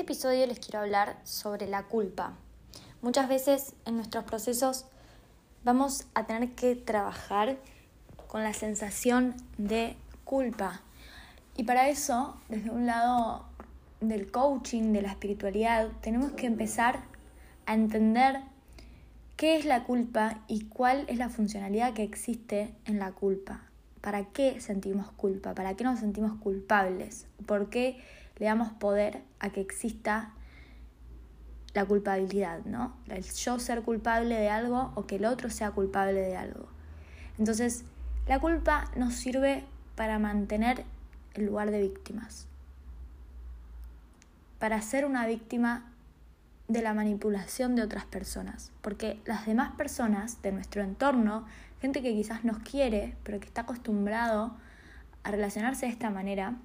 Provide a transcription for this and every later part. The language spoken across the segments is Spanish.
este episodio les quiero hablar sobre la culpa. Muchas veces en nuestros procesos vamos a tener que trabajar con la sensación de culpa. Y para eso, desde un lado del coaching, de la espiritualidad, tenemos que empezar a entender qué es la culpa y cuál es la funcionalidad que existe en la culpa. ¿Para qué sentimos culpa? ¿Para qué nos sentimos culpables? ¿Por qué le damos poder a que exista la culpabilidad, ¿no? El yo ser culpable de algo o que el otro sea culpable de algo. Entonces, la culpa nos sirve para mantener el lugar de víctimas, para ser una víctima de la manipulación de otras personas, porque las demás personas de nuestro entorno, gente que quizás nos quiere, pero que está acostumbrado a relacionarse de esta manera,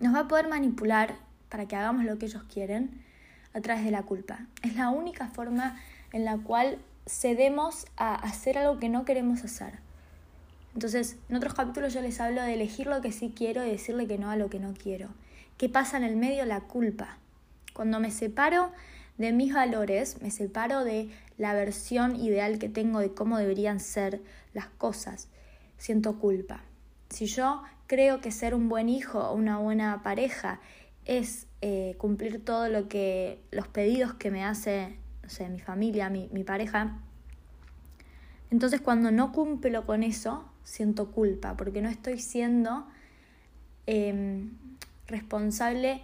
nos va a poder manipular para que hagamos lo que ellos quieren a través de la culpa. Es la única forma en la cual cedemos a hacer algo que no queremos hacer. Entonces, en otros capítulos yo les hablo de elegir lo que sí quiero y decirle que no a lo que no quiero. ¿Qué pasa en el medio? La culpa. Cuando me separo de mis valores, me separo de la versión ideal que tengo de cómo deberían ser las cosas, siento culpa. Si yo creo que ser un buen hijo o una buena pareja es eh, cumplir todo lo que los pedidos que me hace no mi familia, mi, pareja, entonces cuando no cumplo con eso, siento culpa, porque no estoy siendo em, responsable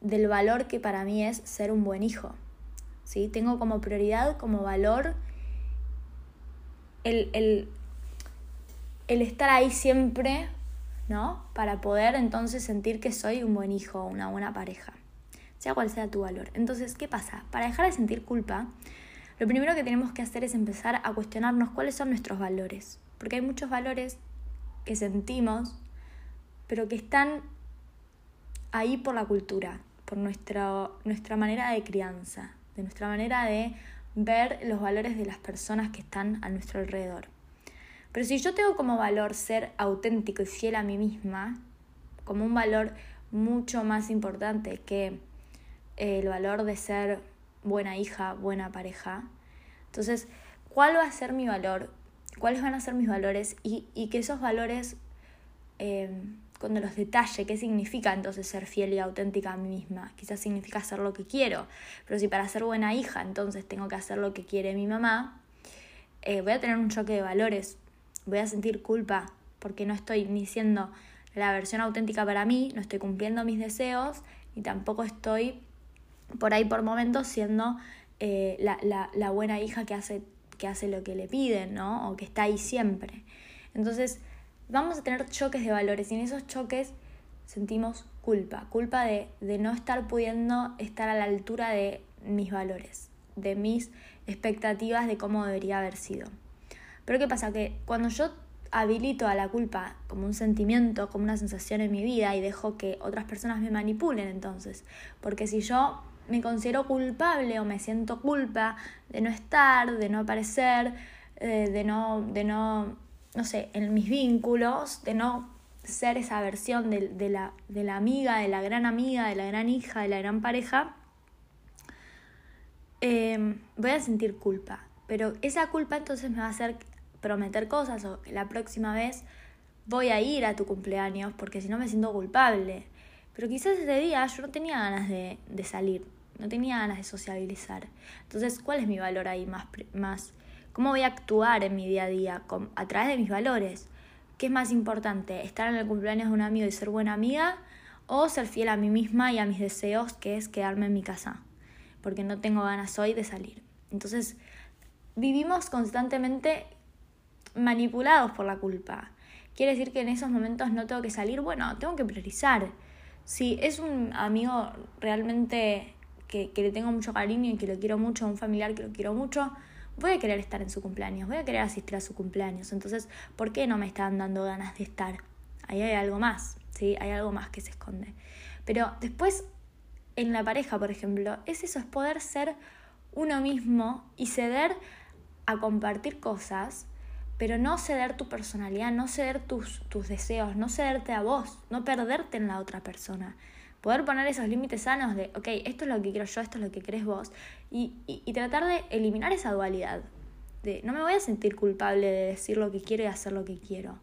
del valor que para mí es ser un buen hijo. ¿sí? Tengo como prioridad, como valor, el, el, el estar ahí siempre ¿no? Para poder entonces sentir que soy un buen hijo una buena pareja, sea cual sea tu valor. Entonces, ¿qué pasa? Para dejar de sentir culpa, lo primero que tenemos que hacer es empezar a cuestionarnos cuáles son nuestros valores, porque hay muchos valores que sentimos, pero que están ahí por la cultura, por nuestra manera de crianza, de nuestra manera de ver los valores de las personas que están a nuestro alrededor. Pero si yo tengo como valor ser auténtico y fiel a mí misma, como un valor mucho más importante que eh, el valor de ser buena hija, buena pareja, entonces, ¿cuál va a ser mi valor? ¿Cuáles van a ser mis valores? Y, que esos valores, eh, cuando los detalle, ¿qué significa entonces ser fiel y auténtica a mí misma? Quizás significa hacer lo que quiero, pero si para ser buena hija entonces tengo que hacer lo que quiere mi mamá, eh, voy a tener un choque de valores voy a sentir culpa porque no estoy ni siendo la versión auténtica para mí, no estoy cumpliendo mis deseos y tampoco estoy por ahí por momentos siendo eh, la, buena hija que hace, que hace lo que le piden, ¿no? O que está ahí siempre. Entonces, vamos a tener choques de valores y en esos choques sentimos culpa, culpa de, de no estar pudiendo estar a la altura de mis valores, de mis expectativas de cómo debería haber sido. Pero ¿qué pasa? Que cuando yo habilito a la culpa como un sentimiento, como una sensación en mi vida y dejo que otras personas me manipulen entonces, porque si yo me considero culpable o me siento culpa de no estar, de no aparecer, eh, de no, de no, no sé, en mis vínculos, de no ser esa versión de, la, de la amiga, de la gran amiga, de la gran hija, de la gran pareja, eh, voy a sentir culpa. Pero esa culpa entonces me va a hacer prometer cosas o la próxima vez voy a ir a tu cumpleaños porque si no me siento culpable. Pero quizás ese día yo no tenía ganas de, salir, no tenía ganas de sociabilizar. Entonces, ¿cuál es mi valor ahí más? más ¿Cómo voy a actuar en mi día a día a través de mis valores? ¿Qué es más importante? ¿Estar en el cumpleaños de un amigo y ser buena amiga? ¿O ser fiel a mí misma y a mis deseos, que es quedarme en mi casa? Porque no tengo ganas hoy de salir. Entonces, vivimos constantemente manipulados por la culpa. Quiere decir que en esos momentos no tengo que salir, bueno, tengo que priorizar. Si es un amigo realmente que, que, le tengo mucho cariño y que lo quiero mucho, un familiar que lo quiero mucho, voy a querer estar en su cumpleaños, voy a querer asistir a su cumpleaños. Entonces, ¿por qué no me están dando ganas de estar? Ahí hay algo más, ¿sí? Hay algo más que se esconde. Pero después, en la pareja, por ejemplo, es eso, es poder ser uno mismo y ceder a compartir cosas pero no ceder tu personalidad, no ceder tus, tus deseos, no cederte a vos, no perderte en la otra persona. poder poner esos límites sanos de, ok, esto es lo que quiero yo, esto es lo que crees vos, y, y, tratar de eliminar esa dualidad, de no me voy a sentir culpable de decir lo que quiero y hacer lo que quiero,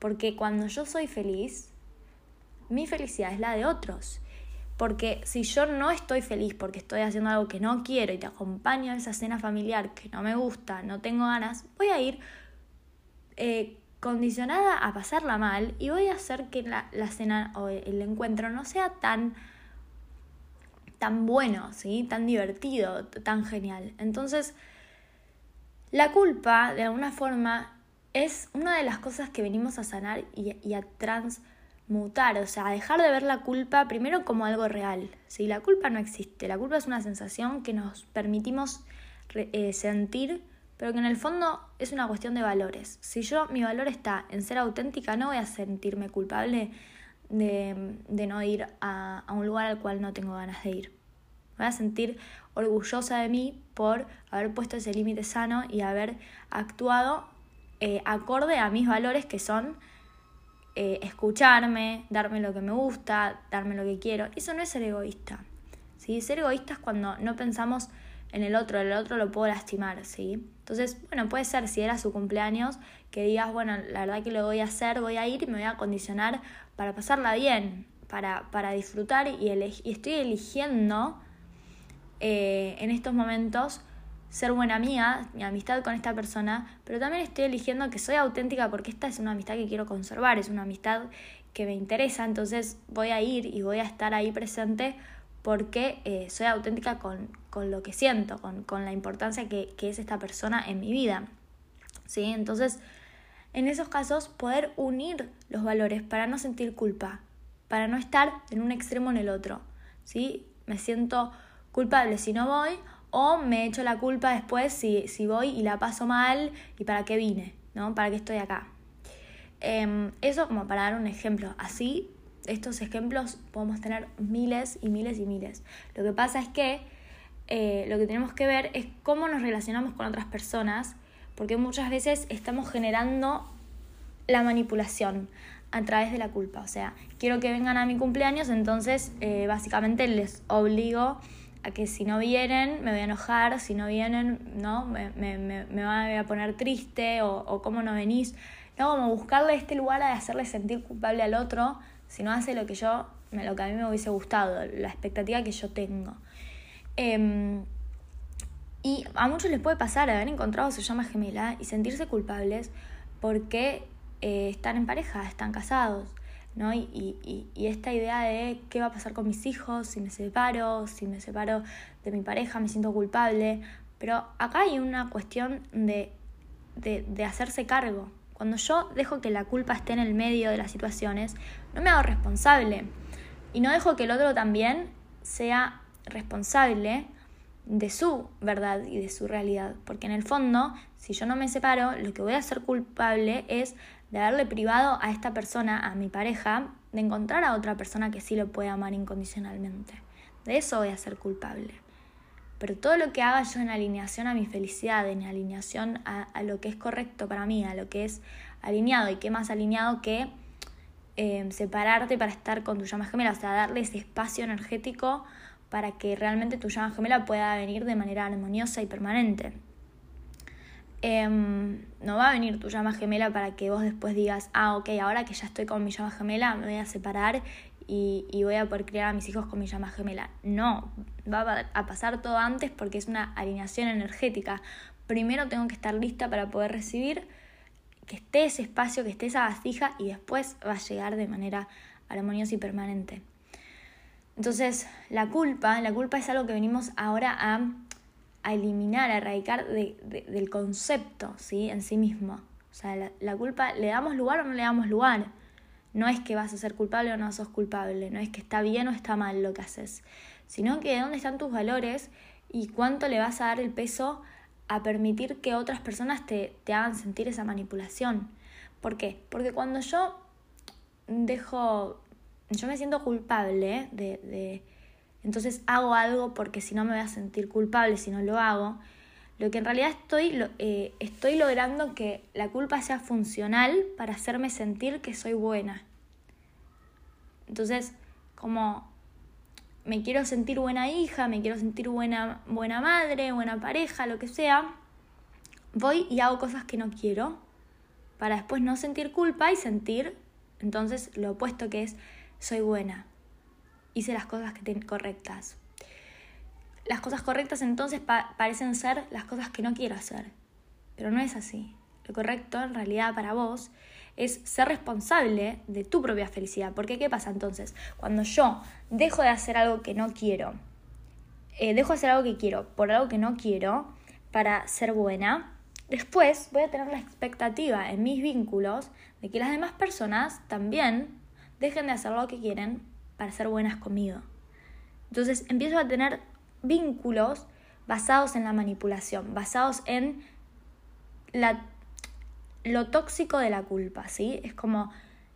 porque cuando yo soy feliz, mi felicidad es la de otros. Porque si yo no estoy feliz porque estoy haciendo algo que no quiero y te acompaño a esa cena familiar que no me gusta, no tengo ganas, voy a ir eh, condicionada a pasarla mal y voy a hacer que la, cena o el encuentro no sea tan tan bueno, ¿sí? tan divertido, tan genial. Entonces, la culpa, de alguna forma, es una de las cosas que venimos a sanar y, a transmutar, o sea, a dejar de ver la culpa primero como algo real. ¿sí? La culpa no existe, la culpa es una sensación que nos permitimos eh, sentir pero que en el fondo es una cuestión de valores. Si yo, mi valor está en ser auténtica, no voy a sentirme culpable de, no ir a, un lugar al cual no tengo ganas de ir. voy a sentir orgullosa de mí por haber puesto ese límite sano y haber actuado eh, acorde a mis valores que son eh, escucharme, darme lo que me gusta, darme lo que quiero. Eso no es ser egoísta. ¿sí? Ser egoísta es cuando no pensamos en el otro, el otro lo puedo lastimar, ¿sí? Entonces, bueno, puede ser si era su cumpleaños, que digas, bueno, la verdad que lo voy a hacer, voy a ir y me voy a condicionar para pasarla bien, para, para disfrutar y, y estoy eligiendo eh, en estos momentos ser buena amiga, mi amistad con esta persona, pero también estoy eligiendo que soy auténtica porque esta es una amistad que quiero conservar, es una amistad que me interesa, entonces voy a ir y voy a estar ahí presente porque eh, soy auténtica con, lo que siento, con, la importancia que, es esta persona en mi vida. ¿Sí? Entonces, en esos casos, poder unir los valores para no sentir culpa, para no estar en un extremo en el otro. ¿Sí? Me siento culpable si no voy o me echo la culpa después si, si voy y la paso mal y para qué vine, ¿no? ¿Para qué estoy acá? Em, eso como para dar un ejemplo. Así estos ejemplos podemos tener miles y miles y miles. Lo que pasa es que eh, lo que tenemos que ver es cómo nos relacionamos con otras personas, porque muchas veces estamos generando la manipulación a través de la culpa. O sea, quiero que vengan a mi cumpleaños, entonces eh, básicamente les obligo a que si no vienen me voy a enojar, si no vienen, ¿no? Me, me, me, voy a poner triste o, o cómo no venís. ¿no? Como buscarle este lugar de hacerle sentir culpable al otro si no hace lo que yo, lo que a mí me hubiese gustado, la expectativa que yo tengo. Em, y a muchos les puede pasar haber encontrado su llama gemela y sentirse culpables porque eh, están en pareja, están casados, ¿no? Y, y, esta idea de qué va a pasar con mis hijos si me separo, si me separo de mi pareja, me siento culpable. Pero acá hay una cuestión de, de hacerse cargo, cuando yo dejo que la culpa esté en el medio de las situaciones, no me hago responsable. Y no dejo que el otro también sea responsable de su verdad y de su realidad. Porque en el fondo, si yo no me separo, lo que voy a ser culpable es de haberle privado a esta persona, a mi pareja, de encontrar a otra persona que sí lo puede amar incondicionalmente. De eso voy a ser culpable. Pero todo lo que haga yo en alineación a mi felicidad, en alineación a, lo que es correcto para mí, a lo que es alineado, y qué más alineado que em, separarte para estar con tu llama gemela, o sea, darle ese espacio energético para que realmente tu llama gemela pueda venir de manera armoniosa y permanente. Em, no va a venir tu llama gemela para que vos después digas, ah, ok, ahora que ya estoy con mi llama gemela, me voy a separar y, voy a poder criar a mis hijos con mi llama gemela. No, va a pasar todo antes porque es una alineación energética. Primero tengo que estar lista para poder recibir, que esté ese espacio, que esté esa vasija y después va a llegar de manera armoniosa y permanente. Entonces, la culpa, la culpa es algo que venimos ahora a, eliminar, a erradicar del concepto ¿sí? en sí mismo. O sea, la culpa, ¿le damos lugar o no le damos lugar? No es que vas a ser culpable o no sos culpable, no es que está bien o está mal lo que haces, sino que dónde están tus valores y cuánto le vas a dar el peso a permitir que otras personas te, te hagan sentir esa manipulación. ¿Por qué? Porque cuando yo dejo, yo me siento culpable de, de entonces hago algo porque si no me voy a sentir culpable si no lo hago, lo que en realidad estoy, eh, estoy logrando que la culpa sea funcional para hacerme sentir que soy buena. Entonces, como me quiero sentir buena hija, me quiero sentir buena, buena madre, buena pareja, lo que sea, voy y hago cosas que no quiero para después no sentir culpa y sentir entonces lo opuesto que es soy buena, hice las cosas que correctas. Las cosas correctas entonces parecen ser las cosas que no quiero hacer, pero no es así. Lo correcto en realidad para vos es ser responsable de tu propia felicidad. Porque ¿qué pasa entonces? Cuando yo dejo de hacer algo que no quiero, eh, dejo de hacer algo que quiero por algo que no quiero para ser buena, después voy a tener la expectativa en mis vínculos de que las demás personas también dejen de hacer lo que quieren para ser buenas conmigo. Entonces empiezo a tener vínculos basados en la manipulación, basados en la lo tóxico de la culpa, ¿sí? Es como,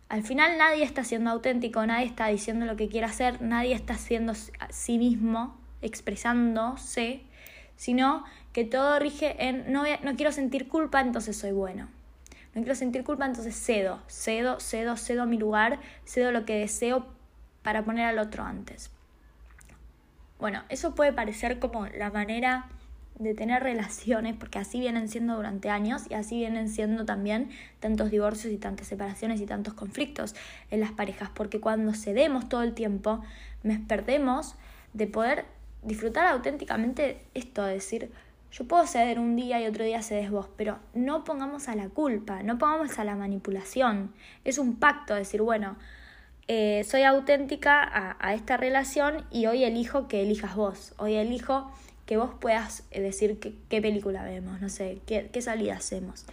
al final nadie está siendo auténtico, nadie está diciendo lo que quiere hacer, nadie está siendo a sí mismo, expresándose, sino que todo rige en, no, no quiero sentir culpa, entonces soy bueno. No quiero sentir culpa, entonces cedo, cedo, cedo, cedo mi lugar, cedo lo que deseo para poner al otro antes. Bueno, eso puede parecer como la manera de tener relaciones, porque así vienen siendo durante años y así vienen siendo también tantos divorcios y tantas separaciones y tantos conflictos en las parejas, porque cuando cedemos todo el tiempo, nos perdemos de poder disfrutar auténticamente esto, de decir, yo puedo ceder un día y otro día cedes vos, pero no pongamos a la culpa, no pongamos a la manipulación. Es un pacto, decir, bueno, eh, soy auténtica a, esta relación y hoy elijo que elijas vos, hoy elijo que vos puedas eh, decir qué, película vemos, no sé, qué, qué salida hacemos.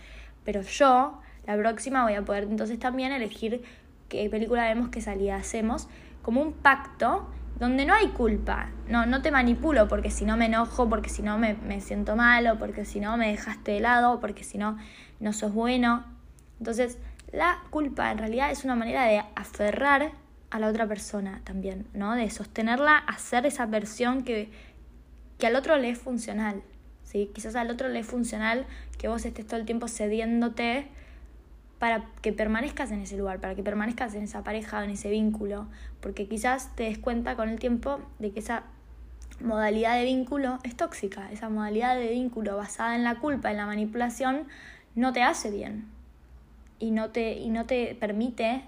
Pero yo, la próxima, voy a poder entonces también elegir qué película vemos, qué salida hacemos, como un pacto donde no hay culpa. No, no te manipulo porque si no me enojo, porque si no me, me siento malo, porque si no me dejaste de lado, porque si no no sos bueno. Entonces, la culpa en realidad es una manera de aferrar a la otra persona también, ¿no? De sostenerla a ser esa versión que, que al otro le es funcional. ¿sí? Quizás al otro le es funcional que vos estés todo el tiempo cediéndote para que permanezcas en ese lugar, para que permanezcas en esa pareja en ese vínculo, porque quizás te des cuenta con el tiempo de que esa modalidad de vínculo es tóxica, esa modalidad de vínculo basada en la culpa, en la manipulación, no te hace bien y no te, y no te permite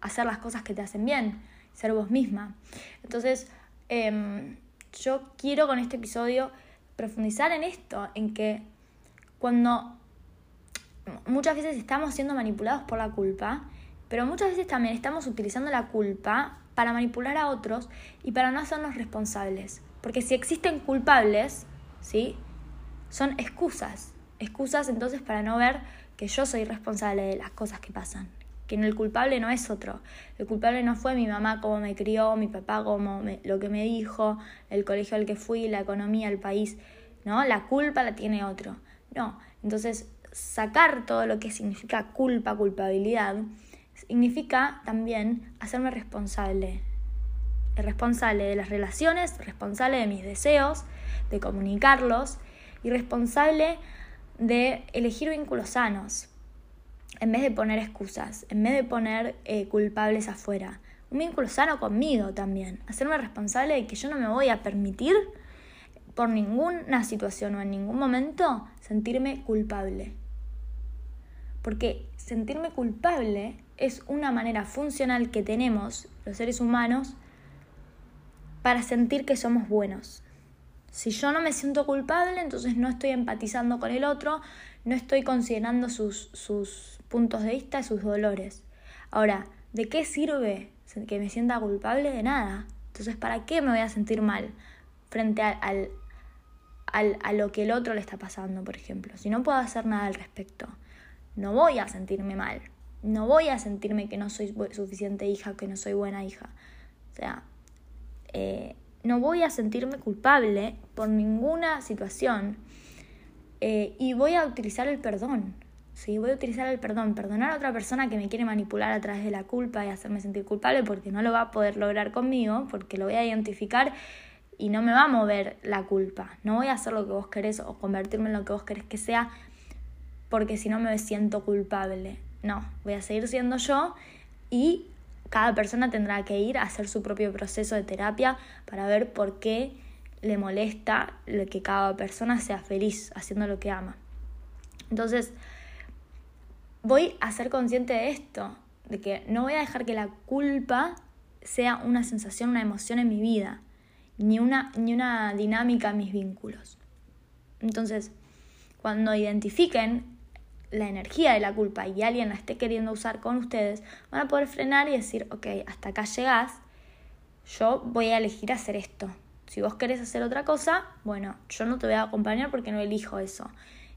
hacer las cosas que te hacen bien, ser vos misma. Entonces, eh, yo quiero con este episodio profundizar en esto, en que cuando muchas veces estamos siendo manipulados por la culpa, pero muchas veces también estamos utilizando la culpa para manipular a otros y para no hacernos responsables. Porque si existen culpables, ¿sí? Son excusas. Excusas entonces para no ver que yo soy responsable de las cosas que pasan que el culpable no es otro. El culpable no fue mi mamá como me crió, mi papá como lo que me dijo, el colegio al que fui, la economía, el país, ¿no? La culpa la tiene otro. No, entonces sacar todo lo que significa culpa, culpabilidad, significa también hacerme responsable. Responsable de las relaciones, responsable de mis deseos, de comunicarlos y responsable de elegir vínculos sanos en vez de poner excusas, en vez de poner eh, culpables afuera. Un vínculo sano conmigo también. Hacerme responsable de que yo no me voy a permitir por ninguna situación o en ningún momento sentirme culpable. Porque sentirme culpable es una manera funcional que tenemos los seres humanos para sentir que somos buenos. Si yo no me siento culpable, entonces no estoy empatizando con el otro, no estoy considerando sus, sus puntos de vista, sus dolores. Ahora, ¿de qué sirve que me sienta culpable? De nada. Entonces, ¿para qué me voy a sentir mal frente al, al, a lo que el otro le está pasando, por ejemplo? Si no puedo hacer nada al respecto, no voy a sentirme mal. No voy a sentirme que no soy suficiente hija, que no soy buena hija. O sea, eh, no voy a sentirme culpable por ninguna situación eh, y voy a utilizar el perdón. ¿sí? Voy a utilizar el perdón, perdonar a otra persona que me quiere manipular a través de la culpa y hacerme sentir culpable porque no lo va a poder lograr conmigo, porque lo voy a identificar y no me va a mover la culpa. No voy a hacer lo que vos querés o convertirme en lo que vos querés que sea porque si no me siento culpable. No, voy a seguir siendo yo y cada persona tendrá que ir a hacer su propio proceso de terapia para ver por qué le molesta que cada persona sea feliz haciendo lo que ama. Entonces, voy a ser consciente de esto, de que no voy a dejar que la culpa sea una sensación, una emoción en mi vida, ni una, ni una dinámica en mis vínculos. Entonces, cuando identifiquen la energía de la culpa y alguien la esté queriendo usar con ustedes, van a poder frenar y decir, ok, hasta acá llegás, yo voy a elegir hacer esto. Si vos querés hacer otra cosa, bueno, yo no te voy a acompañar porque no elijo eso.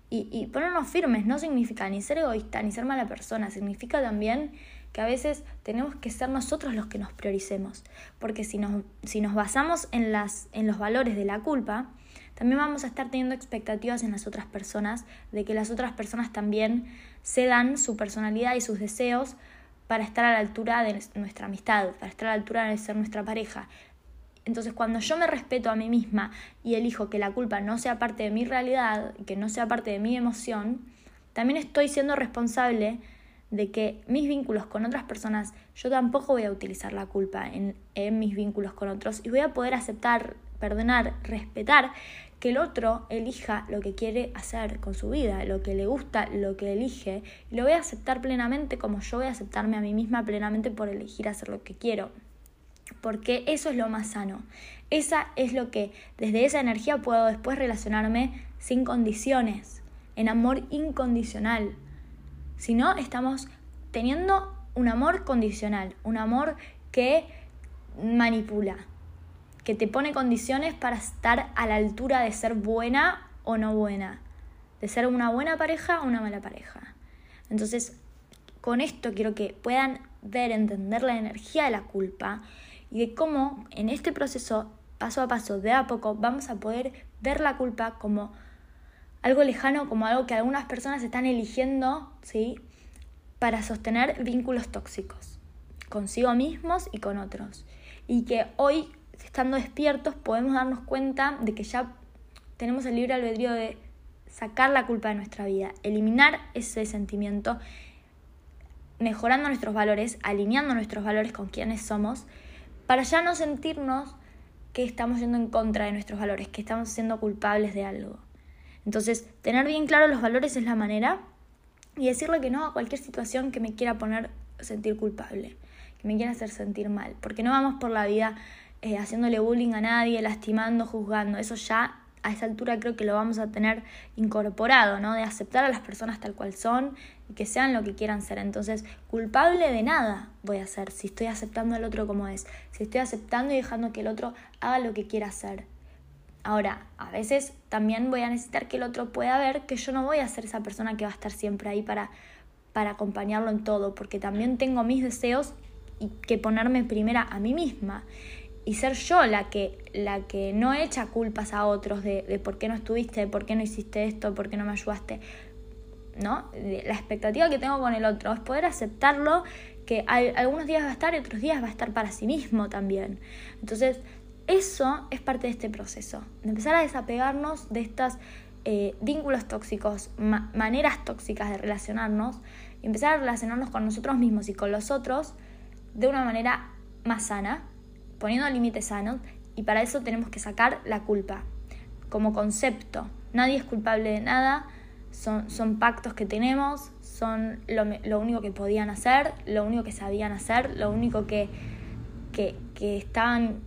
Y, y ponernos firmes no significa ni ser egoísta ni ser mala persona, significa también que a veces tenemos que ser nosotros los que nos prioricemos. Porque si nos, si nos basamos en, las, en los valores de la culpa, también vamos a estar teniendo expectativas en las otras personas, de que las otras personas también cedan su personalidad y sus deseos para estar a la altura de nuestra amistad, para estar a la altura de ser nuestra pareja. Entonces, cuando yo me respeto a mí misma y elijo que la culpa no sea parte de mi realidad, que no sea parte de mi emoción, también estoy siendo responsable de que mis vínculos con otras personas, yo tampoco voy a utilizar la culpa en, en mis vínculos con otros y voy a poder aceptar, perdonar, respetar que el otro elija lo que quiere hacer con su vida, lo que le gusta, lo que elige, y lo voy a aceptar plenamente como yo voy a aceptarme a mí misma plenamente por elegir hacer lo que quiero. Porque eso es lo más sano. Esa es lo que desde esa energía puedo después relacionarme sin condiciones, en amor incondicional. Si no, estamos teniendo un amor condicional, un amor que manipula, que te pone condiciones para estar a la altura de ser buena o no buena, de ser una buena pareja o una mala pareja. Entonces, con esto quiero que puedan ver, entender la energía de la culpa y de cómo en este proceso, paso a paso, de a poco, vamos a poder ver la culpa como algo lejano, como algo que algunas personas están eligiendo, ¿sí? Para sostener vínculos tóxicos, consigo mismos y con otros. Y que hoy, estando despiertos, podemos darnos cuenta de que ya tenemos el libre albedrío de sacar la culpa de nuestra vida, eliminar ese sentimiento, mejorando nuestros valores, alineando nuestros valores con quienes somos, para ya no sentirnos que estamos yendo en contra de nuestros valores, que estamos siendo culpables de algo. Entonces, tener bien claro los valores es la manera y decirle que no a cualquier situación que me quiera poner sentir culpable, que me quiera hacer sentir mal, porque no vamos por la vida eh, haciéndole bullying a nadie, lastimando, juzgando, eso ya a esa altura creo que lo vamos a tener incorporado, ¿no? De aceptar a las personas tal cual son y que sean lo que quieran ser. Entonces, culpable de nada voy a ser si estoy aceptando al otro como es, si estoy aceptando y dejando que el otro haga lo que quiera hacer. Ahora, a veces también voy a necesitar que el otro pueda ver que yo no voy a ser esa persona que va a estar siempre ahí para, para acompañarlo en todo, porque también tengo mis deseos y que ponerme primera a mí misma y ser yo la que, la que no echa culpas a otros de, de por qué no estuviste, de por qué no hiciste esto, por qué no me ayudaste. ¿no? La expectativa que tengo con el otro es poder aceptarlo, que algunos días va a estar y otros días va a estar para sí mismo también. Entonces, eso es parte de este proceso, de empezar a desapegarnos de estos eh, vínculos tóxicos, maneras tóxicas de relacionarnos, y empezar a relacionarnos con nosotros mismos y con los otros de una manera más sana, poniendo límites sanos, y para eso tenemos que sacar la culpa como concepto. Nadie es culpable de nada, son, son pactos que tenemos, son lo, lo, único que podían hacer, lo único que sabían hacer, lo único que, que, que estaban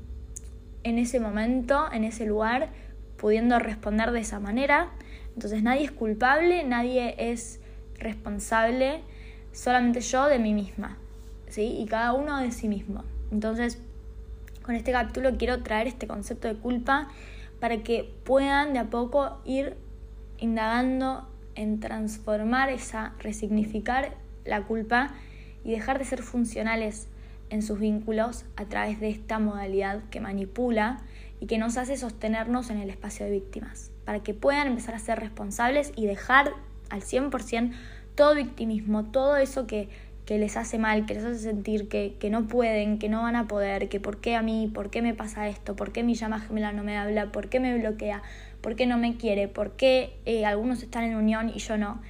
en ese momento, en ese lugar, pudiendo responder de esa manera. Entonces nadie es culpable, nadie es responsable, solamente yo de mí misma, ¿sí? Y cada uno de sí mismo. Entonces, con este capítulo quiero traer este concepto de culpa para que puedan de a poco ir indagando en transformar esa, resignificar la culpa y dejar de ser funcionales en sus vínculos a través de esta modalidad que manipula y que nos hace sostenernos en el espacio de víctimas, para que puedan empezar a ser responsables y dejar al 100% todo victimismo, todo eso que, que, les hace mal, que les hace sentir que, que, no pueden, que no van a poder, que por qué a mí, por qué me pasa esto, por qué mi llama gemela no me habla, por qué me bloquea, por qué no me quiere, por qué eh, algunos están en unión y yo no.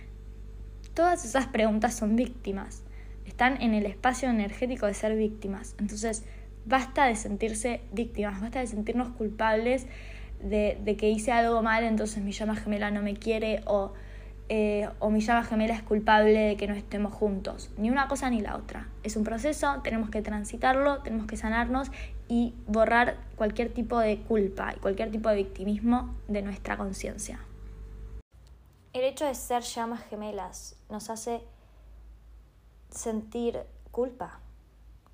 Todas esas preguntas son víctimas están en el espacio energético de ser víctimas. Entonces, basta de sentirse víctimas, basta de sentirnos culpables de, de que hice algo mal, entonces mi llama gemela no me quiere o eh, o mi llama gemela es culpable de que no estemos juntos. Ni una cosa ni la otra. Es un proceso, tenemos que transitarlo, tenemos que sanarnos y borrar cualquier tipo de culpa y cualquier tipo de victimismo de nuestra conciencia. El hecho de ser llamas gemelas nos hace sentir culpa.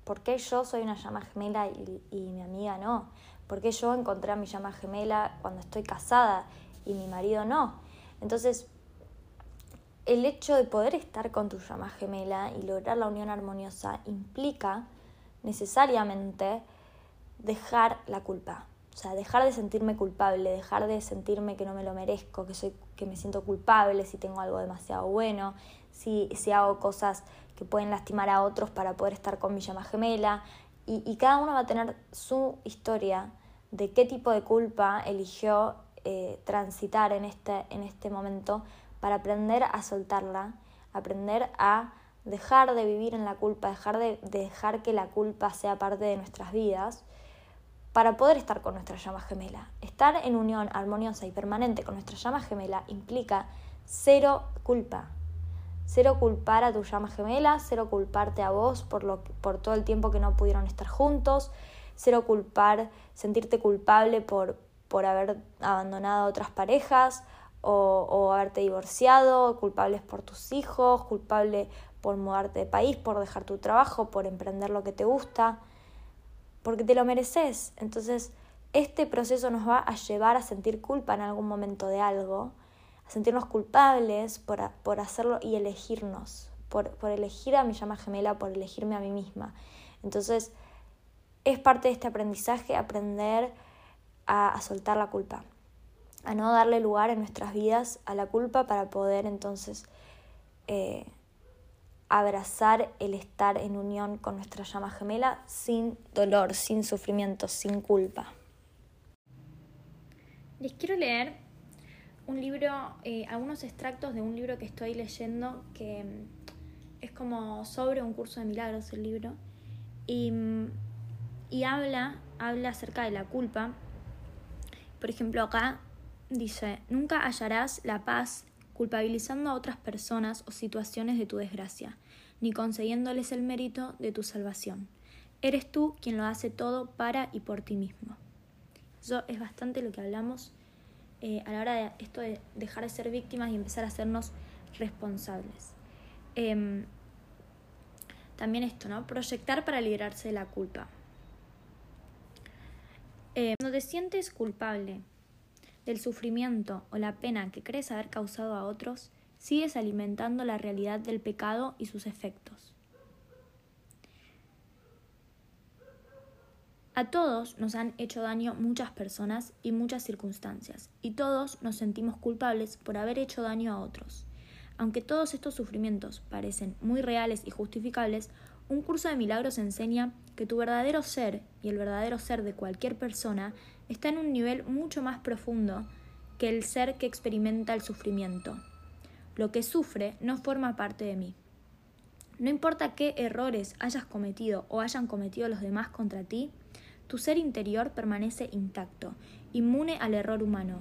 ¿Por qué yo soy una llama gemela y, y mi amiga no? ¿Por qué yo encontré a mi llama gemela cuando estoy casada y mi marido no? Entonces, el hecho de poder estar con tu llama gemela y lograr la unión armoniosa implica necesariamente dejar la culpa. O sea, dejar de sentirme culpable, dejar de sentirme que no me lo merezco, que, soy, que me siento culpable si tengo algo demasiado bueno, si, si hago cosas que pueden lastimar a otros para poder estar con mi llama gemela. Y, y cada uno va a tener su historia de qué tipo de culpa eligió eh, transitar en este, en este momento para aprender a soltarla, aprender a dejar de vivir en la culpa, dejar de, dejar que la culpa sea parte de nuestras vidas, para poder estar con nuestra llama gemela. Estar en unión armoniosa y permanente con nuestra llama gemela implica cero culpa. Cero culpar a tu llama gemela, cero culparte a vos por, lo, por todo el tiempo que no pudieron estar juntos, cero culpar, sentirte culpable por, por haber abandonado a otras parejas o, haberte divorciado, culpables por tus hijos, culpable por mudarte de país, por dejar tu trabajo, por emprender lo que te gusta, porque te lo mereces. Entonces, este proceso nos va a llevar a sentir culpa en algún momento de algo, a sentirnos culpables por, por hacerlo y elegirnos, por, por elegir a mi llama gemela, por elegirme a mí misma. Entonces, es parte de este aprendizaje aprender a soltar la culpa a no darle lugar en nuestras vidas a la culpa para poder entonces eh, abrazar el estar en unión con nuestra llama gemela sin dolor, sin sufrimiento, sin culpa. Les quiero leer un libro, eh, algunos extractos de un libro que estoy leyendo que mm, es como sobre un curso de milagros el libro y, mm, y habla, habla acerca de la culpa. Por ejemplo, acá Dice, nunca hallarás la paz culpabilizando a otras personas o situaciones de tu desgracia, ni concediéndoles el mérito de tu salvación. Eres tú quien lo hace todo para y por ti mismo. Eso es bastante lo que hablamos eh, a la hora de esto de dejar de ser víctimas y empezar a hacernos responsables. Em, también esto, ¿no? Proyectar para liberarse de la culpa. Eh, cuando te sientes culpable del sufrimiento o la pena que crees haber causado a otros, sigues alimentando la realidad del pecado y sus efectos. A todos nos han hecho daño muchas personas y muchas circunstancias, y todos nos sentimos culpables por haber hecho daño a otros. Aunque todos estos sufrimientos parecen muy reales y justificables, un curso de milagros enseña que tu verdadero ser y el verdadero ser de cualquier persona está en un nivel mucho más profundo que el ser que experimenta el sufrimiento. Lo que sufre no forma parte de mí. No importa qué errores hayas cometido o hayan cometido los demás contra ti, tu ser interior permanece intacto, inmune al error humano.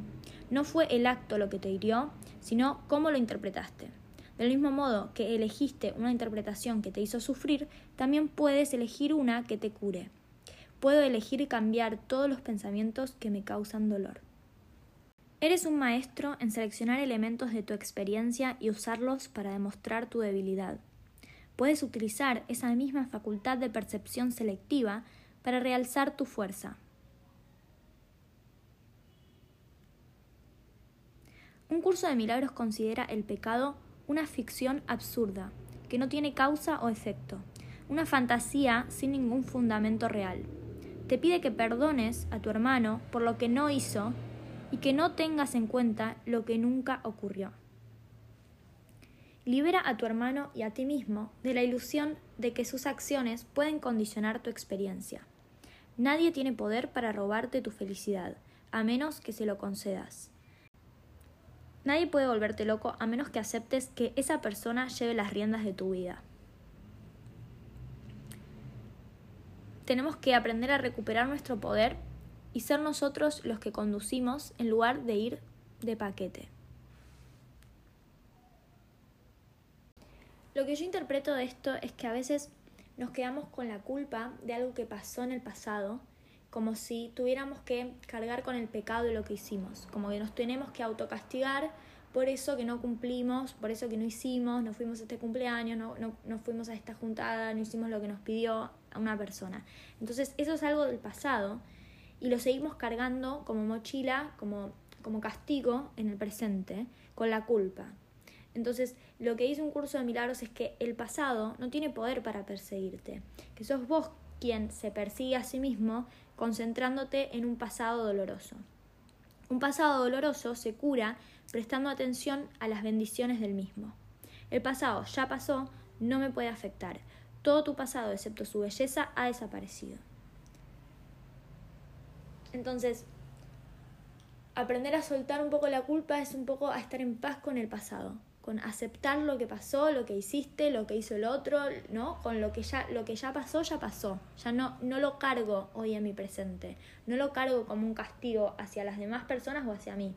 No fue el acto lo que te hirió, sino cómo lo interpretaste. Del mismo modo que elegiste una interpretación que te hizo sufrir, también puedes elegir una que te cure. Puedo elegir cambiar todos los pensamientos que me causan dolor. Eres un maestro en seleccionar elementos de tu experiencia y usarlos para demostrar tu debilidad. Puedes utilizar esa misma facultad de percepción selectiva para realzar tu fuerza. Un curso de milagros considera el pecado una ficción absurda, que no tiene causa o efecto, una fantasía sin ningún fundamento real te pide que perdones a tu hermano por lo que no hizo y que no tengas en cuenta lo que nunca ocurrió. Libera a tu hermano y a ti mismo de la ilusión de que sus acciones pueden condicionar tu experiencia. Nadie tiene poder para robarte tu felicidad, a menos que se lo concedas. Nadie puede volverte loco a menos que aceptes que esa persona lleve las riendas de tu vida. tenemos que aprender a recuperar nuestro poder y ser nosotros los que conducimos en lugar de ir de paquete. Lo que yo interpreto de esto es que a veces nos quedamos con la culpa de algo que pasó en el pasado, como si tuviéramos que cargar con el pecado de lo que hicimos, como que nos tenemos que autocastigar por eso que no cumplimos, por eso que no hicimos, no fuimos a este cumpleaños, no, no, no fuimos a esta juntada, no hicimos lo que nos pidió a una persona. Entonces eso es algo del pasado y lo seguimos cargando como mochila, como, como castigo en el presente, con la culpa. Entonces, lo que dice un curso de milagros es que el pasado no tiene poder para perseguirte, que sos vos quien se persigue a sí mismo concentrándote en un pasado doloroso. Un pasado doloroso se cura prestando atención a las bendiciones del mismo. El pasado ya pasó, no me puede afectar. Todo tu pasado, excepto su belleza, ha desaparecido. Entonces, aprender a soltar un poco la culpa es un poco a estar en paz con el pasado con aceptar lo que pasó, lo que hiciste, lo que hizo el otro, ¿no? Con lo que ya, lo que ya pasó, ya pasó. Ya no, no lo cargo hoy en mi presente. No lo cargo como un castigo hacia las demás personas o hacia mí.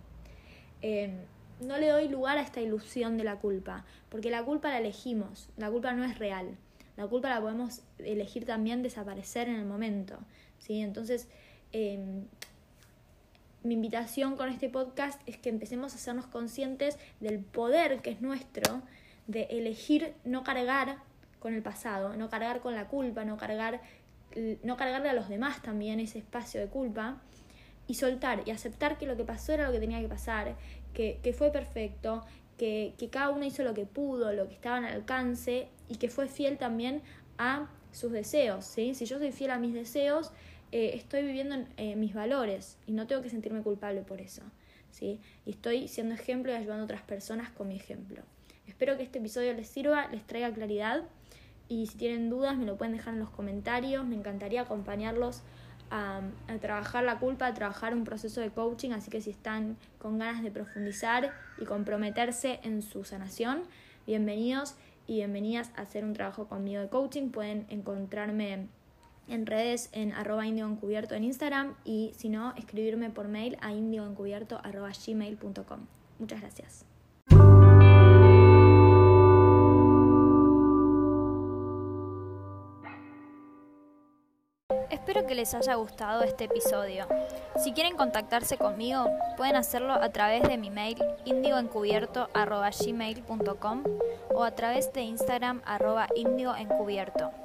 Em, no le doy lugar a esta ilusión de la culpa, porque la culpa la elegimos, la culpa no es real. La culpa la podemos elegir también desaparecer en el momento. ¿sí? Entonces, em, mi invitación con este podcast es que empecemos a hacernos conscientes del poder que es nuestro de elegir no cargar con el pasado, no cargar con la culpa, no cargar no cargarle a los demás también ese espacio de culpa y soltar y aceptar que lo que pasó era lo que tenía que pasar, que, que fue perfecto, que, que cada uno hizo lo que pudo, lo que estaba al alcance y que fue fiel también a sus deseos. ¿sí? Si yo soy fiel a mis deseos, eh, estoy viviendo eh, mis valores y no tengo que sentirme culpable por eso. ¿sí? Y estoy siendo ejemplo y ayudando a otras personas con mi ejemplo. Espero que este episodio les sirva, les traiga claridad y si tienen dudas me lo pueden dejar en los comentarios. Me encantaría acompañarlos a, a, trabajar la culpa, a trabajar un proceso de coaching, así que si están con ganas de profundizar y comprometerse en su sanación, bienvenidos y bienvenidas a hacer un trabajo conmigo de coaching. Pueden encontrarme en redes en arroba indioencubierto en Instagram y si no, escribirme por mail a indioencubierto arroba gmail.com. Muchas gracias. Espero que les haya gustado este episodio. Si quieren contactarse conmigo, pueden hacerlo a través de mi mail indioencubierto.gmail.com o a través de Instagram arroba indioencubierto.